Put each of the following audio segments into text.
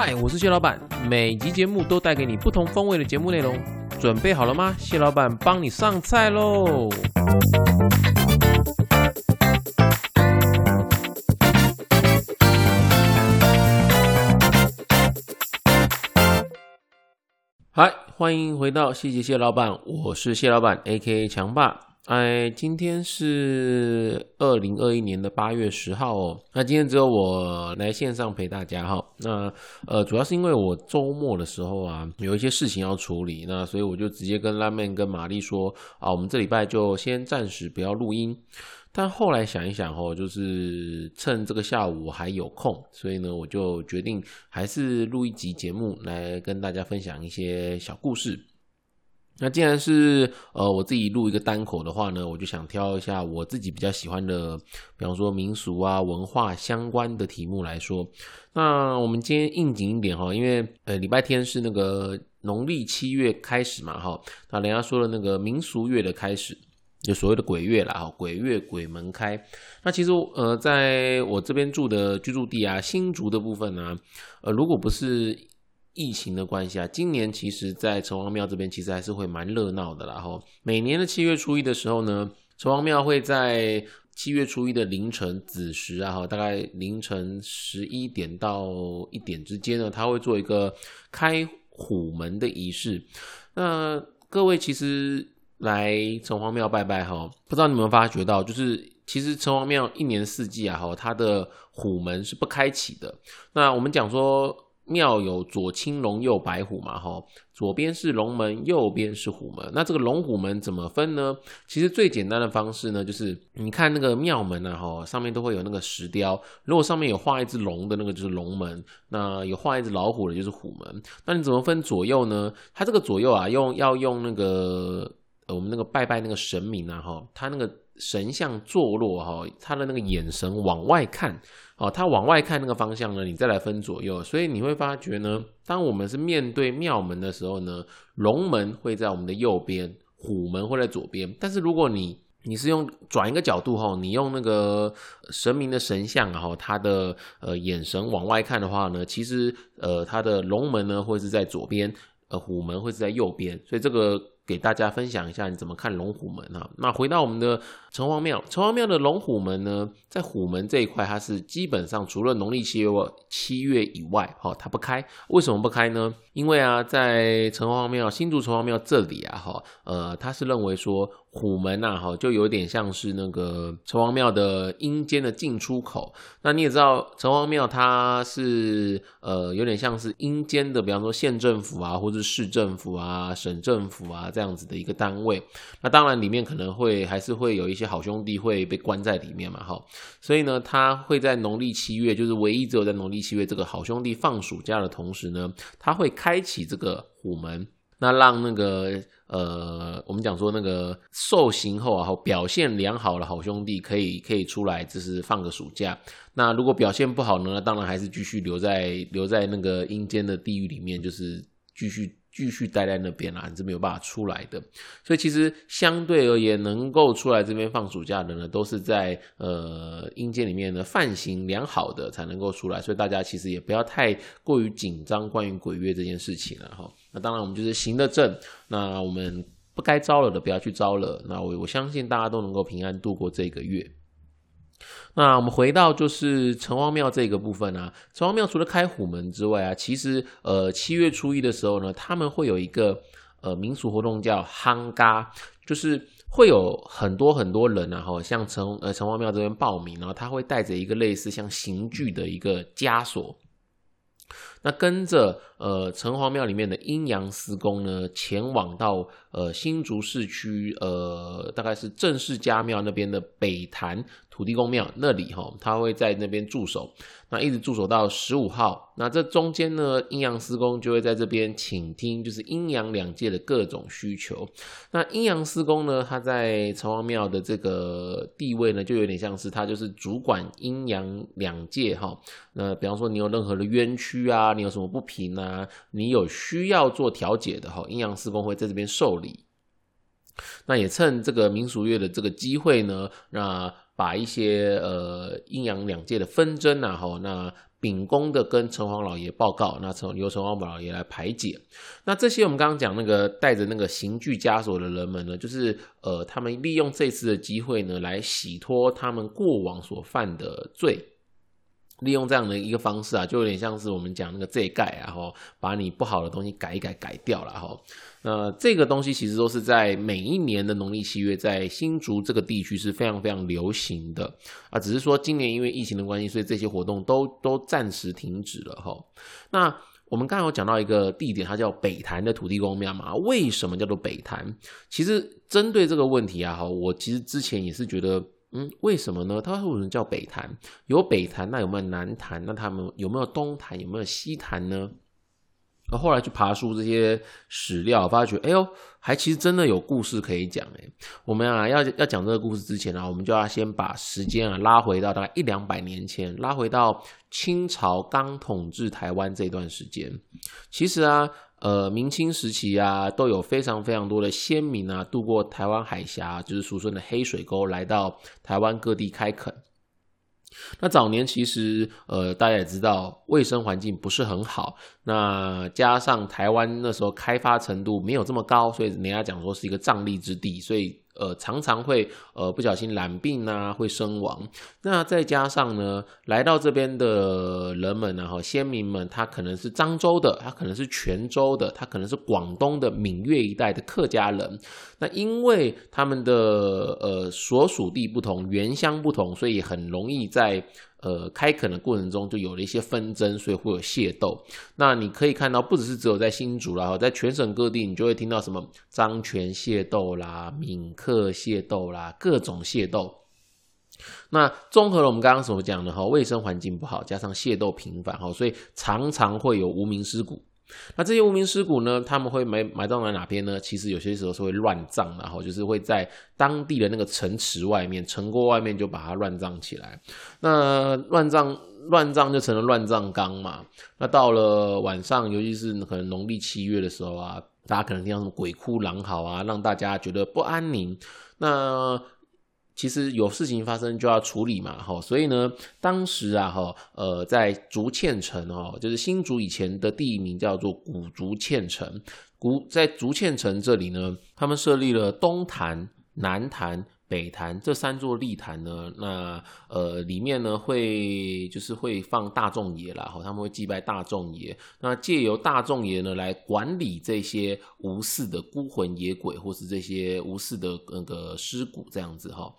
嗨，我是谢老板，每集节目都带给你不同风味的节目内容，准备好了吗？谢老板帮你上菜喽！嗨，欢迎回到谢谢谢老板，我是谢老板，A.K.A 强爸。哎，今天是二零二一年的八月十号哦。那今天只有我来线上陪大家哈。那呃，主要是因为我周末的时候啊，有一些事情要处理，那所以我就直接跟拉面跟玛丽说啊，我们这礼拜就先暂时不要录音。但后来想一想哦，就是趁这个下午还有空，所以呢，我就决定还是录一集节目来跟大家分享一些小故事。那既然是呃我自己录一个单口的话呢，我就想挑一下我自己比较喜欢的，比方说民俗啊、文化相关的题目来说。那我们今天应景一点哈，因为呃礼拜天是那个农历七月开始嘛哈，那人家说的那个民俗月的开始，就所谓的鬼月啦哈，鬼月鬼门开。那其实呃在我这边住的居住地啊，新竹的部分呢，呃如果不是。疫情的关系啊，今年其实，在城隍庙这边其实还是会蛮热闹的。然后每年的七月初一的时候呢，城隍庙会在七月初一的凌晨子时啊，哈，大概凌晨十一点到一点之间呢，他会做一个开虎门的仪式。那各位其实来城隍庙拜拜哈，不知道你们发觉到，就是其实城隍庙一年四季啊，哈，它的虎门是不开启的。那我们讲说。庙有左青龙右白虎嘛，哈，左边是龙门，右边是虎门。那这个龙虎门怎么分呢？其实最简单的方式呢，就是你看那个庙门啊，哈，上面都会有那个石雕。如果上面有画一只龙的那个就是龙门，那有画一只老虎的就是虎门。那你怎么分左右呢？它这个左右啊，用要用那个我们那个拜拜那个神明啊，哈，他那个神像坐落哈，他的那个眼神往外看。哦，他往外看那个方向呢，你再来分左右，所以你会发觉呢，当我们是面对庙门的时候呢，龙门会在我们的右边，虎门会在左边。但是如果你你是用转一个角度哈，你用那个神明的神像哈，他的呃眼神往外看的话呢，其实呃他的龙门呢会是在左边，呃虎门会是在右边，所以这个。给大家分享一下你怎么看龙虎门啊？那回到我们的城隍庙，城隍庙的龙虎门呢，在虎门这一块，它是基本上除了农历七月七月以外，哈，它不开。为什么不开呢？因为啊，在城隍庙新竹城隍庙这里啊，哈，呃，他是认为说。虎门呐，哈，就有点像是那个城隍庙的阴间的进出口。那你也知道，城隍庙它是呃有点像是阴间的，比方说县政府啊，或者市政府啊、省政府啊这样子的一个单位。那当然里面可能会还是会有一些好兄弟会被关在里面嘛，哈。所以呢，他会在农历七月，就是唯一只有在农历七月这个好兄弟放暑假的同时呢，他会开启这个虎门。那让那个呃，我们讲说那个受刑后啊，表现良好的好兄弟可以可以出来，就是放个暑假。那如果表现不好呢，当然还是继续留在留在那个阴间的地狱里面，就是继续。继续待在那边啦，你是没有办法出来的。所以其实相对而言，能够出来这边放暑假的呢，都是在呃阴间里面呢犯行良好的才能够出来。所以大家其实也不要太过于紧张关于鬼月这件事情了哈。那当然我们就是行得正，那我们不该招惹的不要去招惹。那我我相信大家都能够平安度过这个月。那我们回到就是城隍庙这个部分啊，城隍庙除了开虎门之外啊，其实呃七月初一的时候呢，他们会有一个呃民俗活动叫夯嘎，就是会有很多很多人然后像城呃城隍庙这边报名，然后他会带着一个类似像刑具的一个枷锁。那跟着呃城隍庙里面的阴阳司公呢，前往到呃新竹市区呃大概是正式家庙那边的北坛土地公庙那里哈，他会在那边驻守。那一直驻守到十五号，那这中间呢，阴阳师公就会在这边倾听，就是阴阳两界的各种需求。那阴阳师公呢，他在城隍庙的这个地位呢，就有点像是他就是主管阴阳两界哈。那比方说你有任何的冤屈啊，你有什么不平啊，你有需要做调解的哈，阴阳师公会在这边受理。那也趁这个民俗月的这个机会呢，那。把一些呃阴阳两界的纷争啊，哈，那秉公的跟城隍老爷报告，那从由城隍老爷来排解。那这些我们刚刚讲那个带着那个刑具枷锁的人们呢，就是呃，他们利用这次的机会呢，来洗脱他们过往所犯的罪。利用这样的一个方式啊，就有点像是我们讲那个这盖啊，哈，把你不好的东西改一改，改掉了哈。那这个东西其实都是在每一年的农历七月，在新竹这个地区是非常非常流行的啊。只是说今年因为疫情的关系，所以这些活动都都暂时停止了哈。那我们刚刚有讲到一个地点，它叫北潭的土地公庙嘛？为什么叫做北潭？其实针对这个问题啊，哈，我其实之前也是觉得。嗯，为什么呢？他为什么叫北潭？有北潭，那有没有南潭？那他们有没有东潭？有没有西潭呢？那后来去爬书这些史料，发觉，哎呦，还其实真的有故事可以讲哎。我们啊，要要讲这个故事之前啊，我们就要先把时间啊拉回到大概一两百年前，拉回到清朝刚统治台湾这段时间。其实啊。呃，明清时期啊，都有非常非常多的先民啊，渡过台湾海峡，就是俗称的黑水沟，来到台湾各地开垦。那早年其实，呃，大家也知道，卫生环境不是很好。那加上台湾那时候开发程度没有这么高，所以人家讲说是一个瘴疠之地，所以。呃，常常会呃不小心染病啊，会身亡。那再加上呢，来到这边的人们呢，哈，先民们，他可能是漳州的，他可能是泉州的，他可能是广东的闽粤一带的客家人。那因为他们的呃所属地不同，原乡不同，所以很容易在。呃，开垦的过程中就有了一些纷争，所以会有械斗。那你可以看到，不只是只有在新竹啦，在全省各地，你就会听到什么漳泉械斗啦、闽客械斗啦，各种械斗。那综合了我们刚刚所讲的哈，卫生环境不好，加上械斗频繁哈，所以常常会有无名尸骨。那这些无名尸骨呢？他们会埋埋葬在哪边呢？其实有些时候是会乱葬，然后就是会在当地的那个城池外面、城郭外面就把它乱葬起来。那乱葬乱葬就成了乱葬岗嘛。那到了晚上，尤其是可能农历七月的时候啊，大家可能听到什么鬼哭狼嚎啊，让大家觉得不安宁。那其实有事情发生就要处理嘛，哈，所以呢，当时啊，哈，呃，在竹堑城哦，就是新竹以前的地名叫做古竹堑城，古在竹堑城这里呢，他们设立了东坛、南坛。北坛这三座立坛呢，那呃里面呢会就是会放大众爷啦，哈，他们会祭拜大众爷，那借由大众爷呢来管理这些无事的孤魂野鬼，或是这些无事的那个尸骨这样子哈。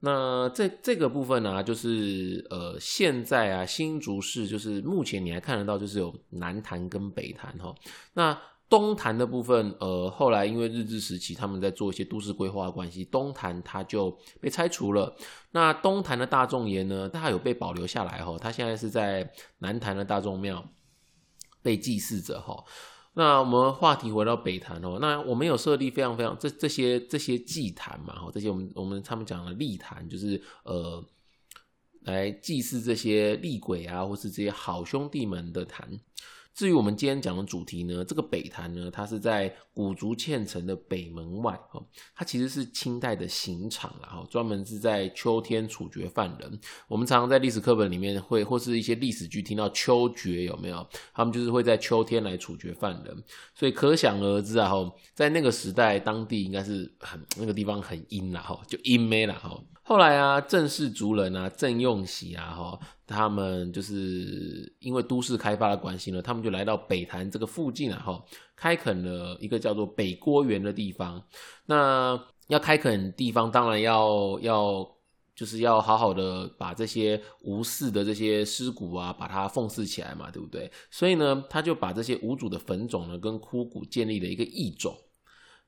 那这这个部分呢，就是呃现在啊新竹市就是目前你还看得到，就是有南坛跟北坛哈，那。东坛的部分，呃，后来因为日治时期他们在做一些都市规划的关系，东坛它就被拆除了。那东坛的大众爷呢，它有被保留下来哈，它现在是在南坛的大众庙被祭祀着哈。那我们话题回到北坛哦，那我们有设立非常非常这这些这些祭坛嘛哈，这些我们我们他们讲的立坛，就是呃来祭祀这些厉鬼啊，或是这些好兄弟们的坛。至于我们今天讲的主题呢，这个北坛呢，它是在古竹堑城的北门外哦，它其实是清代的刑场啦，哈，专门是在秋天处决犯人。我们常常在历史课本里面会或是一些历史剧听到秋决有没有？他们就是会在秋天来处决犯人，所以可想而知啊，哈，在那个时代，当地应该是很那个地方很阴啦，哈，就阴没了，哈。后来啊，郑氏族人啊，郑用喜啊，哈，他们就是因为都市开发的关系呢，他们就来到北潭这个附近啊，哈，开垦了一个叫做北郭园的地方。那要开垦地方，当然要要就是要好好的把这些无事的这些尸骨啊，把它奉祀起来嘛，对不对？所以呢，他就把这些无主的坟冢呢，跟枯骨建立了一个异种。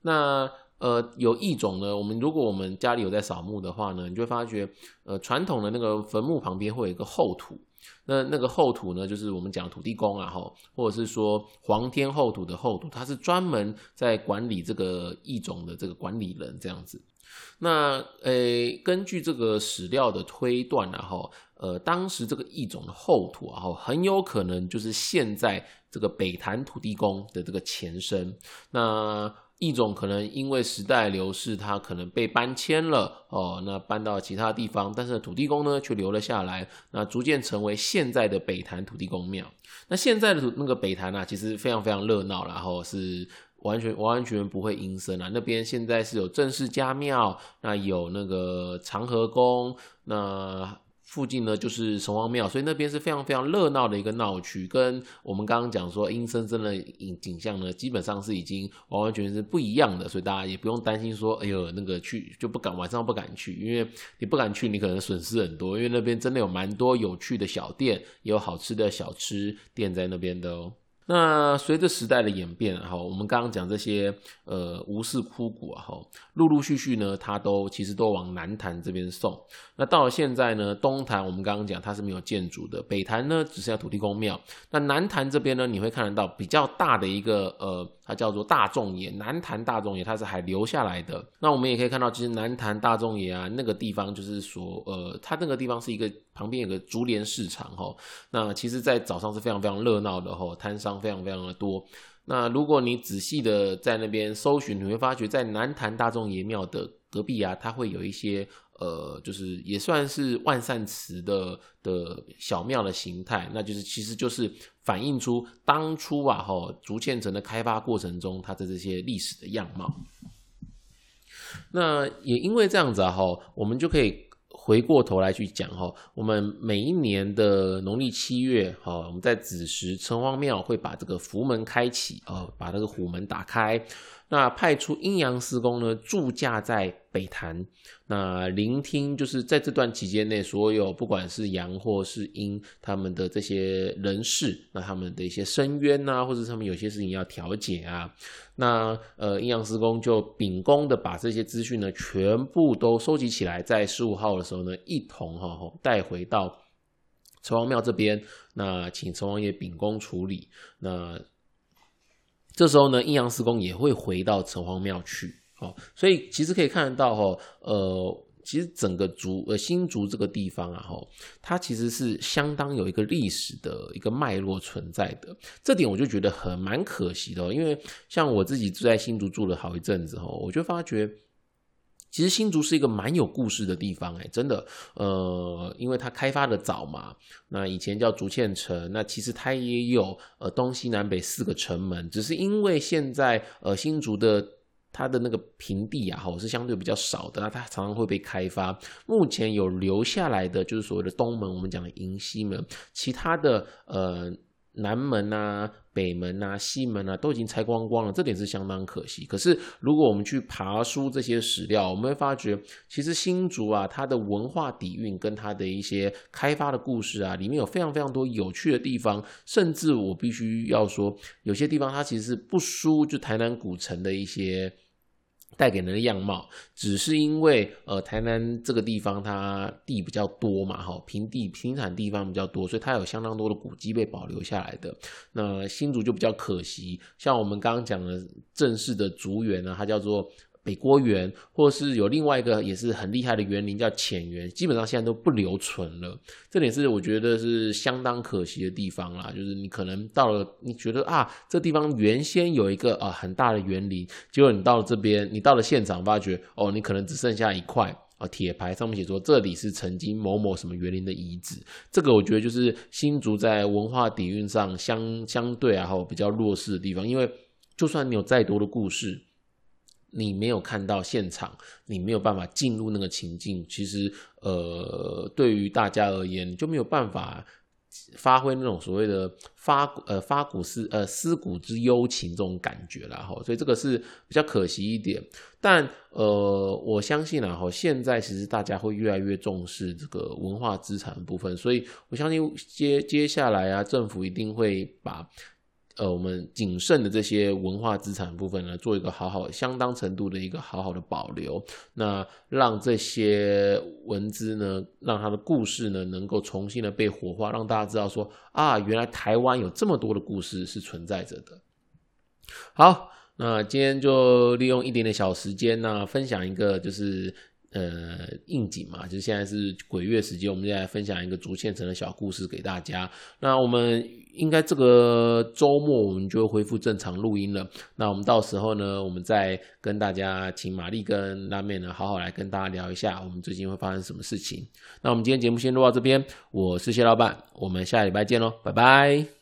那呃，有一种呢，我们如果我们家里有在扫墓的话呢，你就会发觉，呃，传统的那个坟墓旁边会有一个后土，那那个后土呢，就是我们讲土地公啊，哈，或者是说皇天后土的后土，他是专门在管理这个异种的这个管理人这样子。那呃，根据这个史料的推断，然后呃，当时这个异种的后土，然后很有可能就是现在这个北坛土地公的这个前身。那一种可能因为时代流逝，它可能被搬迁了哦，那搬到其他地方，但是土地公呢却留了下来，那逐渐成为现在的北坛土地公庙。那现在的那个北坛啊，其实非常非常热闹，然后是完全完完全不会阴森啊。那边现在是有正式家庙，那有那个长河宫，那。附近呢就是城隍庙，所以那边是非常非常热闹的一个闹区，跟我们刚刚讲说阴森森的景景象呢，基本上是已经完完全全是不一样的，所以大家也不用担心说，哎呦那个去就不敢晚上不敢去，因为你不敢去，你可能损失很多，因为那边真的有蛮多有趣的小店，也有好吃的小吃店在那边的哦。那随着时代的演变，哈，我们刚刚讲这些呃吴氏枯骨啊，哈，陆陆续续呢，它都其实都往南坛这边送。那到了现在呢，东坛我们刚刚讲它是没有建筑的，北坛呢只剩下土地公庙。那南坛这边呢，你会看得到比较大的一个呃，它叫做大众爷，南坛大众爷，它是还留下来的。那我们也可以看到，其实南坛大众爷啊，那个地方就是说，呃，它那个地方是一个旁边有个竹联市场，哈。那其实，在早上是非常非常热闹的，哈，摊商。非常非常的多。那如果你仔细的在那边搜寻，你会发觉在南坛大众爷庙的隔壁啊，它会有一些呃，就是也算是万善祠的的小庙的形态。那就是其实就是反映出当初啊，哈竹堑城的开发过程中它的这些历史的样貌。那也因为这样子啊，哈，我们就可以。回过头来去讲哈，我们每一年的农历七月哈，我们在子时城隍庙会把这个福门开启哦，把那个虎门打开。那派出阴阳师公呢驻驾在北坛，那聆听就是在这段期间内，所有不管是阳或是阴，他们的这些人事，那他们的一些深渊呐，或者他们有些事情要调解啊，那呃阴阳师公就秉公的把这些资讯呢全部都收集起来，在十五号的时候呢一同哈带回到城隍庙这边，那请城隍爷秉公处理。那。这时候呢，阴阳师公也会回到城隍庙去，哦，所以其实可以看得到，哈，呃，其实整个竹呃新竹这个地方啊，吼，它其实是相当有一个历史的一个脉络存在的，这点我就觉得很蛮可惜的，因为像我自己住在新竹住了好一阵子，吼，我就发觉。其实新竹是一个蛮有故事的地方，哎，真的，呃，因为它开发的早嘛，那以前叫竹堑城，那其实它也有呃东西南北四个城门，只是因为现在呃新竹的它的那个平地啊，哈是相对比较少的，那它常常会被开发。目前有留下来的就是所谓的东门，我们讲的迎西门，其他的呃。南门啊、北门啊、西门啊，都已经拆光光了，这点是相当可惜。可是，如果我们去爬书这些史料，我们会发觉，其实新竹啊，它的文化底蕴跟它的一些开发的故事啊，里面有非常非常多有趣的地方。甚至我必须要说，有些地方它其实是不输就台南古城的一些。带给人的样貌，只是因为呃台南这个地方它地比较多嘛，哈平地平产地方比较多，所以它有相当多的古迹被保留下来的。那新竹就比较可惜，像我们刚刚讲的正式的竹园呢，它叫做。北郭园，或是有另外一个也是很厉害的园林叫浅园，基本上现在都不留存了。这点是我觉得是相当可惜的地方啦。就是你可能到了，你觉得啊，这地方原先有一个啊很大的园林，结果你到了这边，你到了现场发觉，哦，你可能只剩下一块啊铁牌，上面写说这里是曾经某某什么园林的遗址。这个我觉得就是新竹在文化底蕴上相相对啊，哈比较弱势的地方。因为就算你有再多的故事。你没有看到现场，你没有办法进入那个情境。其实，呃，对于大家而言，就没有办法发挥那种所谓的发呃发古思呃思古之幽情这种感觉了哈。所以这个是比较可惜一点。但呃，我相信啊哈，现在其实大家会越来越重视这个文化资产部分，所以我相信接接下来啊，政府一定会把。呃，我们谨慎的这些文化资产部分呢，做一个好好、相当程度的一个好好的保留，那让这些文字呢，让它的故事呢，能够重新的被活化，让大家知道说啊，原来台湾有这么多的故事是存在着的。好，那今天就利用一点点小时间呢，分享一个就是。呃应景嘛，就是现在是鬼月时间，我们现在分享一个竹堑城的小故事给大家。那我们应该这个周末我们就会恢复正常录音了。那我们到时候呢，我们再跟大家请玛丽跟拉面呢，好好来跟大家聊一下我们最近会发生什么事情。那我们今天节目先录到这边，我是谢老板，我们下礼拜见喽，拜拜。